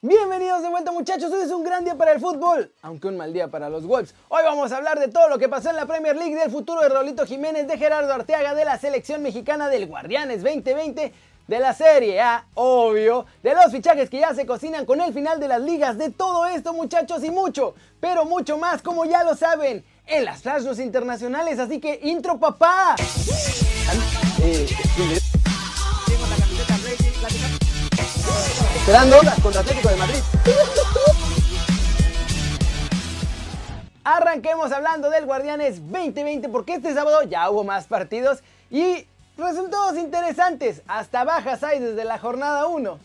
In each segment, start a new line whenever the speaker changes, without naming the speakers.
Bienvenidos de vuelta muchachos, hoy es un gran día para el fútbol, aunque un mal día para los Wolves. Hoy vamos a hablar de todo lo que pasó en la Premier League, del futuro de Raulito Jiménez, de Gerardo Arteaga, de la selección mexicana del Guardianes 2020, de la Serie A, obvio, de los fichajes que ya se cocinan con el final de las ligas, de todo esto muchachos y mucho, pero mucho más como ya lo saben, en las flashes internacionales, así que intro papá. Esperando contra Atlético de Madrid. Arranquemos hablando del Guardianes 2020 porque este sábado ya hubo más partidos y resultados interesantes. Hasta bajas hay desde la jornada 1.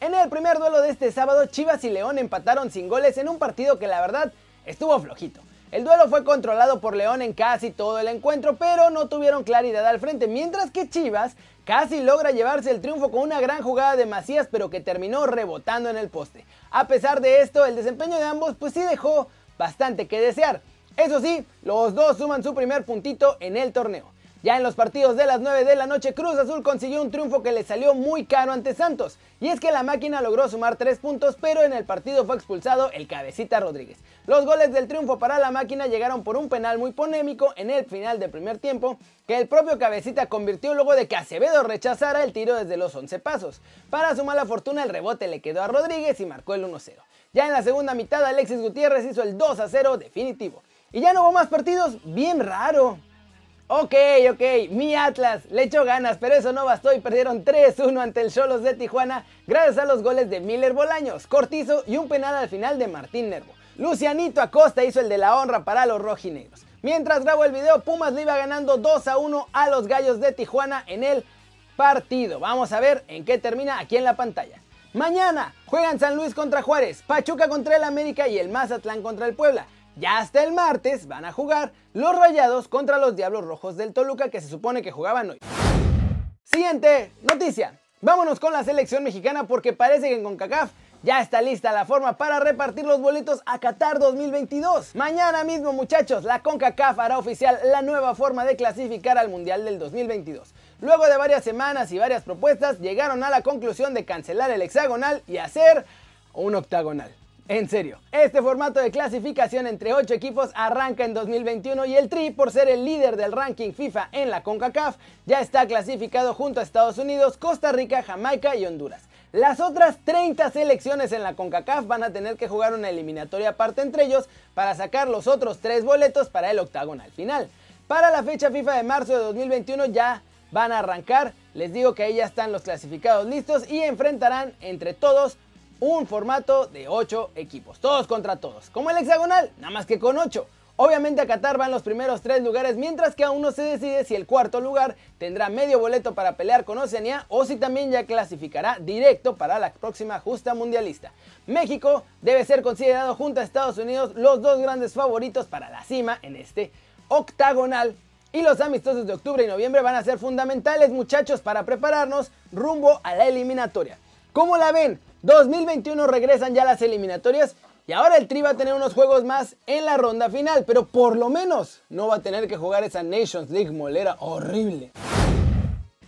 En el primer duelo de este sábado, Chivas y León empataron sin goles en un partido que la verdad estuvo flojito. El duelo fue controlado por León en casi todo el encuentro, pero no tuvieron claridad al frente, mientras que Chivas casi logra llevarse el triunfo con una gran jugada de Macías, pero que terminó rebotando en el poste. A pesar de esto, el desempeño de ambos pues sí dejó bastante que desear. Eso sí, los dos suman su primer puntito en el torneo. Ya en los partidos de las 9 de la noche, Cruz Azul consiguió un triunfo que le salió muy caro ante Santos. Y es que la máquina logró sumar 3 puntos, pero en el partido fue expulsado el cabecita Rodríguez. Los goles del triunfo para la máquina llegaron por un penal muy polémico en el final del primer tiempo, que el propio cabecita convirtió luego de que Acevedo rechazara el tiro desde los 11 pasos. Para su mala fortuna, el rebote le quedó a Rodríguez y marcó el 1-0. Ya en la segunda mitad, Alexis Gutiérrez hizo el 2-0 definitivo. Y ya no hubo más partidos, bien raro. Ok, ok, mi Atlas le echó ganas, pero eso no bastó y perdieron 3-1 ante el Cholos de Tijuana gracias a los goles de Miller Bolaños, Cortizo y un penal al final de Martín Nervo. Lucianito Acosta hizo el de la honra para los rojinegros. Mientras grabo el video, Pumas le iba ganando 2 a 1 a los Gallos de Tijuana en el partido. Vamos a ver en qué termina aquí en la pantalla. Mañana juegan San Luis contra Juárez, Pachuca contra el América y el Mazatlán contra el Puebla. Ya hasta el martes van a jugar los Rayados contra los Diablos Rojos del Toluca que se supone que jugaban hoy. Siguiente noticia. Vámonos con la selección mexicana porque parece que en CONCACAF ya está lista la forma para repartir los boletos a Qatar 2022. Mañana mismo muchachos, la CONCACAF hará oficial la nueva forma de clasificar al Mundial del 2022. Luego de varias semanas y varias propuestas, llegaron a la conclusión de cancelar el hexagonal y hacer un octagonal. En serio, este formato de clasificación entre 8 equipos arranca en 2021 y el Tri, por ser el líder del ranking FIFA en la CONCACAF, ya está clasificado junto a Estados Unidos, Costa Rica, Jamaica y Honduras. Las otras 30 selecciones en la CONCACAF van a tener que jugar una eliminatoria aparte entre ellos para sacar los otros 3 boletos para el octagonal final. Para la fecha FIFA de marzo de 2021 ya van a arrancar, les digo que ahí ya están los clasificados listos y enfrentarán entre todos un formato de 8 equipos, todos contra todos, como el hexagonal, nada más que con 8. Obviamente a Qatar van los primeros 3 lugares, mientras que aún no se decide si el cuarto lugar tendrá medio boleto para pelear con Oceanía o si también ya clasificará directo para la próxima justa mundialista. México debe ser considerado junto a Estados Unidos los dos grandes favoritos para la cima en este octagonal y los amistosos de octubre y noviembre van a ser fundamentales muchachos para prepararnos rumbo a la eliminatoria. ¿Cómo la ven? 2021 regresan ya las eliminatorias y ahora el Tri va a tener unos juegos más en la ronda final, pero por lo menos no va a tener que jugar esa Nations League molera horrible.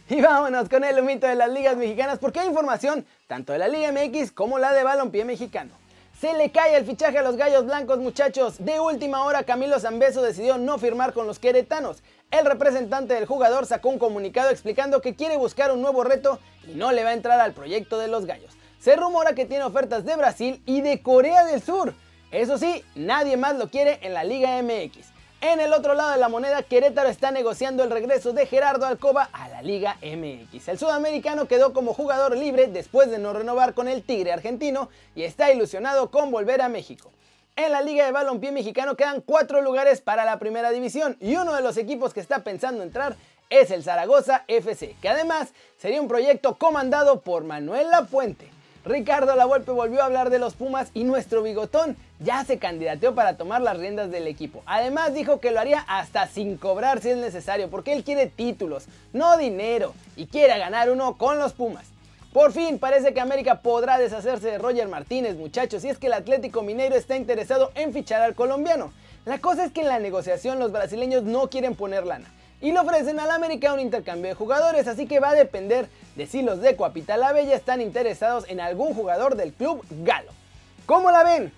Y vámonos con el humito de las ligas mexicanas porque hay información tanto de la Liga MX como la de Balompié Mexicano. Se le cae el fichaje a los Gallos Blancos, muchachos. De última hora, Camilo Zambeso decidió no firmar con los queretanos. El representante del jugador sacó un comunicado explicando que quiere buscar un nuevo reto y no le va a entrar al proyecto de los Gallos. Se rumora que tiene ofertas de Brasil y de Corea del Sur. Eso sí, nadie más lo quiere en la Liga MX. En el otro lado de la moneda, Querétaro está negociando el regreso de Gerardo Alcoba a la Liga MX. El sudamericano quedó como jugador libre después de no renovar con el Tigre argentino y está ilusionado con volver a México. En la Liga de Balompié Mexicano quedan cuatro lugares para la primera división y uno de los equipos que está pensando entrar es el Zaragoza FC, que además sería un proyecto comandado por Manuel Lapuente. Ricardo Lavolpe volvió a hablar de los Pumas y nuestro bigotón ya se candidateó para tomar las riendas del equipo. Además dijo que lo haría hasta sin cobrar si es necesario, porque él quiere títulos, no dinero, y quiere ganar uno con los Pumas. Por fin parece que América podrá deshacerse de Roger Martínez, muchachos, y es que el Atlético Mineiro está interesado en fichar al colombiano. La cosa es que en la negociación los brasileños no quieren poner lana y le ofrecen al América un intercambio de jugadores, así que va a depender de si los de Coapita Bella están interesados en algún jugador del club galo. ¿Cómo la ven?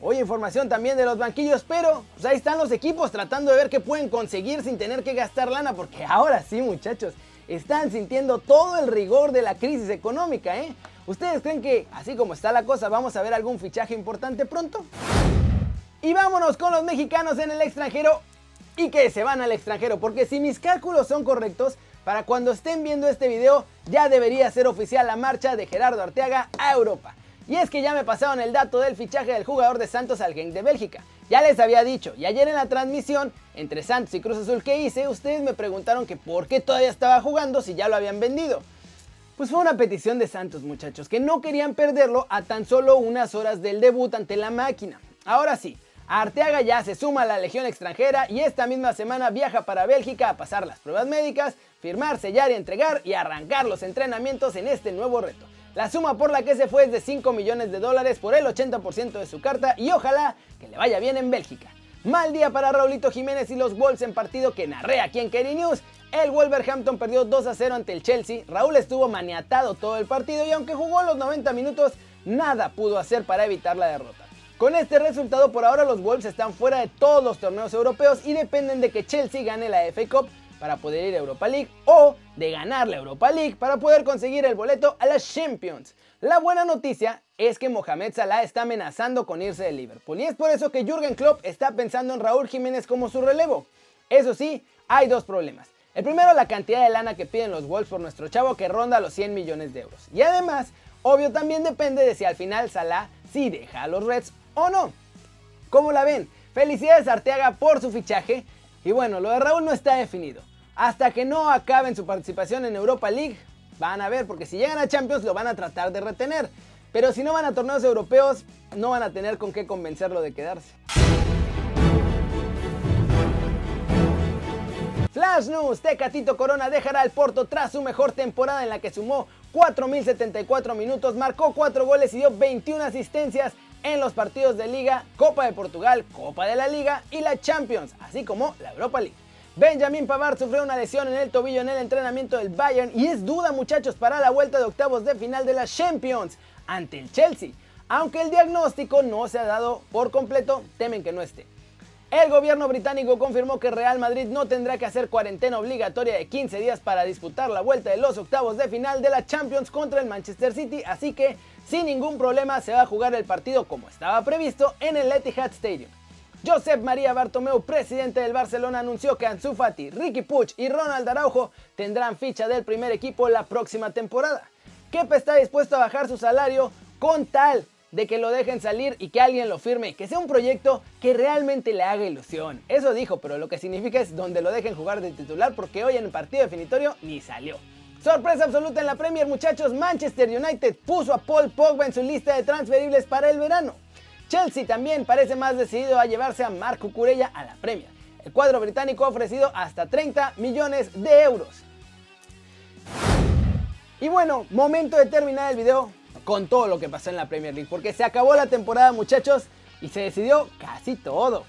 Hoy información también de los banquillos, pero pues ahí están los equipos tratando de ver qué pueden conseguir sin tener que gastar lana, porque ahora sí muchachos, están sintiendo todo el rigor de la crisis económica, ¿eh? ¿Ustedes creen que, así como está la cosa, vamos a ver algún fichaje importante pronto? Y vámonos con los mexicanos en el extranjero y que se van al extranjero, porque si mis cálculos son correctos, para cuando estén viendo este video ya debería ser oficial la marcha de Gerardo Arteaga a Europa. Y es que ya me pasaron el dato del fichaje del jugador de Santos al Genk de Bélgica. Ya les había dicho, y ayer en la transmisión entre Santos y Cruz Azul que hice, ustedes me preguntaron que por qué todavía estaba jugando si ya lo habían vendido. Pues fue una petición de Santos muchachos, que no querían perderlo a tan solo unas horas del debut ante la máquina. Ahora sí, Arteaga ya se suma a la Legión extranjera y esta misma semana viaja para Bélgica a pasar las pruebas médicas, firmar, sellar y entregar y arrancar los entrenamientos en este nuevo reto. La suma por la que se fue es de 5 millones de dólares por el 80% de su carta y ojalá que le vaya bien en Bélgica. Mal día para Raulito Jiménez y los Wolves en partido que narré aquí en Kerry News. El Wolverhampton perdió 2 a 0 ante el Chelsea. Raúl estuvo maniatado todo el partido y aunque jugó los 90 minutos, nada pudo hacer para evitar la derrota. Con este resultado por ahora los Wolves están fuera de todos los torneos europeos y dependen de que Chelsea gane la FA Cup para poder ir a Europa League o de ganar la Europa League para poder conseguir el boleto a las Champions. La buena noticia es que Mohamed Salah está amenazando con irse de Liverpool y es por eso que Jürgen Klopp está pensando en Raúl Jiménez como su relevo. Eso sí, hay dos problemas. El primero, la cantidad de lana que piden los Wolves por nuestro chavo que ronda los 100 millones de euros. Y además, obvio también depende de si al final Salah sí deja a los Reds o no. ¿Cómo la ven? Felicidades Arteaga por su fichaje. Y bueno, lo de Raúl no está definido hasta que no acaben su participación en Europa League. Van a ver, porque si llegan a Champions lo van a tratar de retener. Pero si no van a torneos europeos, no van a tener con qué convencerlo de quedarse. Flash News, Tecatito Corona dejará el Porto tras su mejor temporada en la que sumó 4.074 minutos, marcó 4 goles y dio 21 asistencias en los partidos de Liga, Copa de Portugal, Copa de la Liga y la Champions, así como la Europa League. Benjamin Pavard sufrió una lesión en el tobillo en el entrenamiento del Bayern y es duda muchachos para la vuelta de octavos de final de la Champions ante el Chelsea. Aunque el diagnóstico no se ha dado por completo, temen que no esté. El gobierno británico confirmó que Real Madrid no tendrá que hacer cuarentena obligatoria de 15 días para disputar la vuelta de los octavos de final de la Champions contra el Manchester City, así que sin ningún problema se va a jugar el partido como estaba previsto en el Etihad Stadium. Josep María Bartomeu, presidente del Barcelona, anunció que Ansu Fati, Ricky Puig y Ronald Araujo tendrán ficha del primer equipo la próxima temporada. Kepa está dispuesto a bajar su salario con tal de que lo dejen salir y que alguien lo firme, que sea un proyecto que realmente le haga ilusión. Eso dijo, pero lo que significa es donde lo dejen jugar de titular porque hoy en el partido definitorio ni salió. Sorpresa absoluta en la Premier, muchachos, Manchester United puso a Paul Pogba en su lista de transferibles para el verano. Chelsea también parece más decidido a llevarse a Marco Curella a la Premier. El cuadro británico ha ofrecido hasta 30 millones de euros. Y bueno, momento de terminar el video con todo lo que pasó en la Premier League, porque se acabó la temporada muchachos y se decidió casi todo.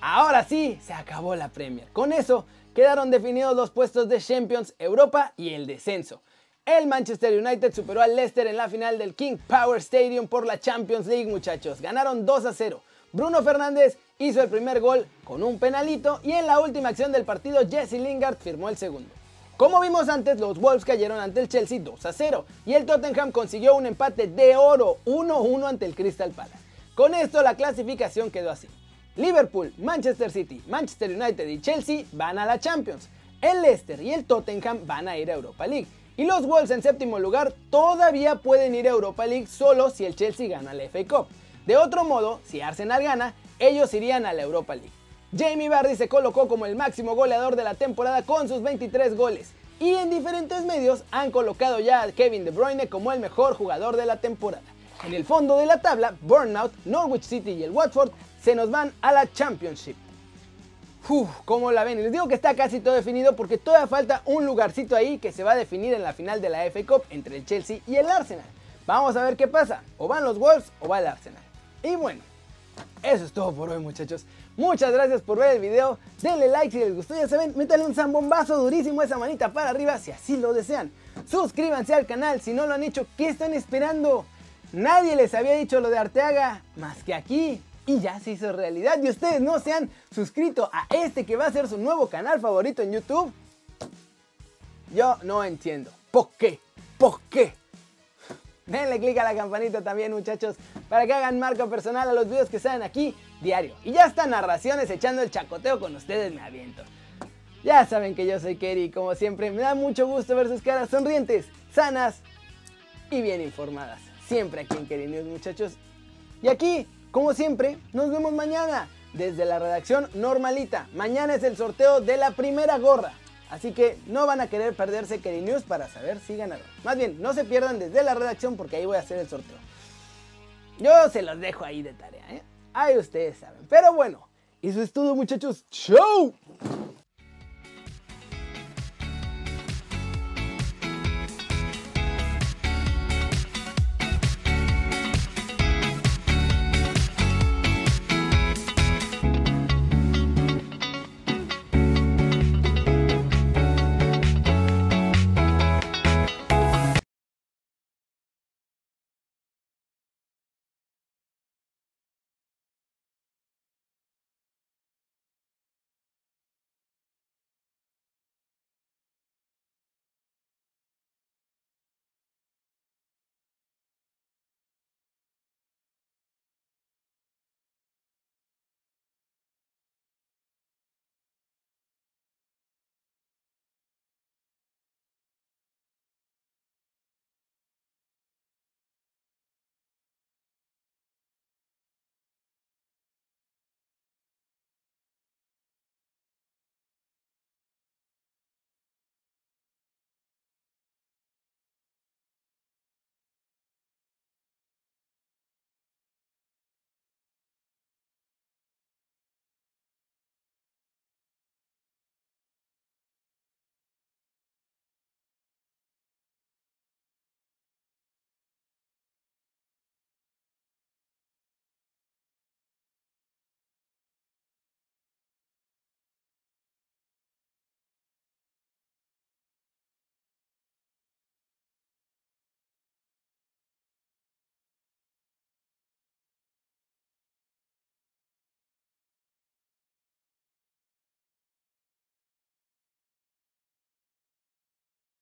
Ahora sí, se acabó la Premier. Con eso quedaron definidos los puestos de Champions, Europa y el descenso. El Manchester United superó al Leicester en la final del King Power Stadium por la Champions League, muchachos. Ganaron 2 a 0. Bruno Fernández hizo el primer gol con un penalito y en la última acción del partido Jesse Lingard firmó el segundo. Como vimos antes, los Wolves cayeron ante el Chelsea 2 a 0 y el Tottenham consiguió un empate de oro 1-1 ante el Crystal Palace. Con esto la clasificación quedó así. Liverpool, Manchester City, Manchester United y Chelsea van a la Champions. El Leicester y el Tottenham van a ir a Europa League. Y los Wolves en séptimo lugar todavía pueden ir a Europa League solo si el Chelsea gana la FA Cup. De otro modo, si Arsenal gana, ellos irían a la Europa League. Jamie Vardy se colocó como el máximo goleador de la temporada con sus 23 goles. Y en diferentes medios han colocado ya a Kevin De Bruyne como el mejor jugador de la temporada. En el fondo de la tabla, Burnout, Norwich City y el Watford se nos van a la Championship. Uf, ¿cómo la ven? Les digo que está casi todo definido porque todavía falta un lugarcito ahí que se va a definir en la final de la FA Cup entre el Chelsea y el Arsenal. Vamos a ver qué pasa. O van los Wolves o va el Arsenal. Y bueno, eso es todo por hoy muchachos. Muchas gracias por ver el video. Denle like si les gustó. Ya saben, métanle un zambombazo durísimo esa manita para arriba si así lo desean. suscríbanse al canal si no lo han hecho, ¿qué están esperando? Nadie les había dicho lo de Arteaga más que aquí y ya se hizo realidad y ustedes no se han suscrito a este que va a ser su nuevo canal favorito en YouTube. Yo no entiendo. ¿Por qué? ¿Por qué? Denle click a la campanita también muchachos para que hagan marca personal a los videos que salen aquí diario. Y ya están narraciones echando el chacoteo con ustedes me aviento. Ya saben que yo soy Kerry como siempre me da mucho gusto ver sus caras sonrientes, sanas y bien informadas. Siempre aquí en Kerry News muchachos. Y aquí, como siempre, nos vemos mañana desde la redacción normalita. Mañana es el sorteo de la primera gorra. Así que no van a querer perderse Kerry News para saber si ganaron. Más bien, no se pierdan desde la redacción porque ahí voy a hacer el sorteo. Yo se los dejo ahí de tarea, ¿eh? Ahí ustedes saben. Pero bueno, eso es todo muchachos. ¡Chau!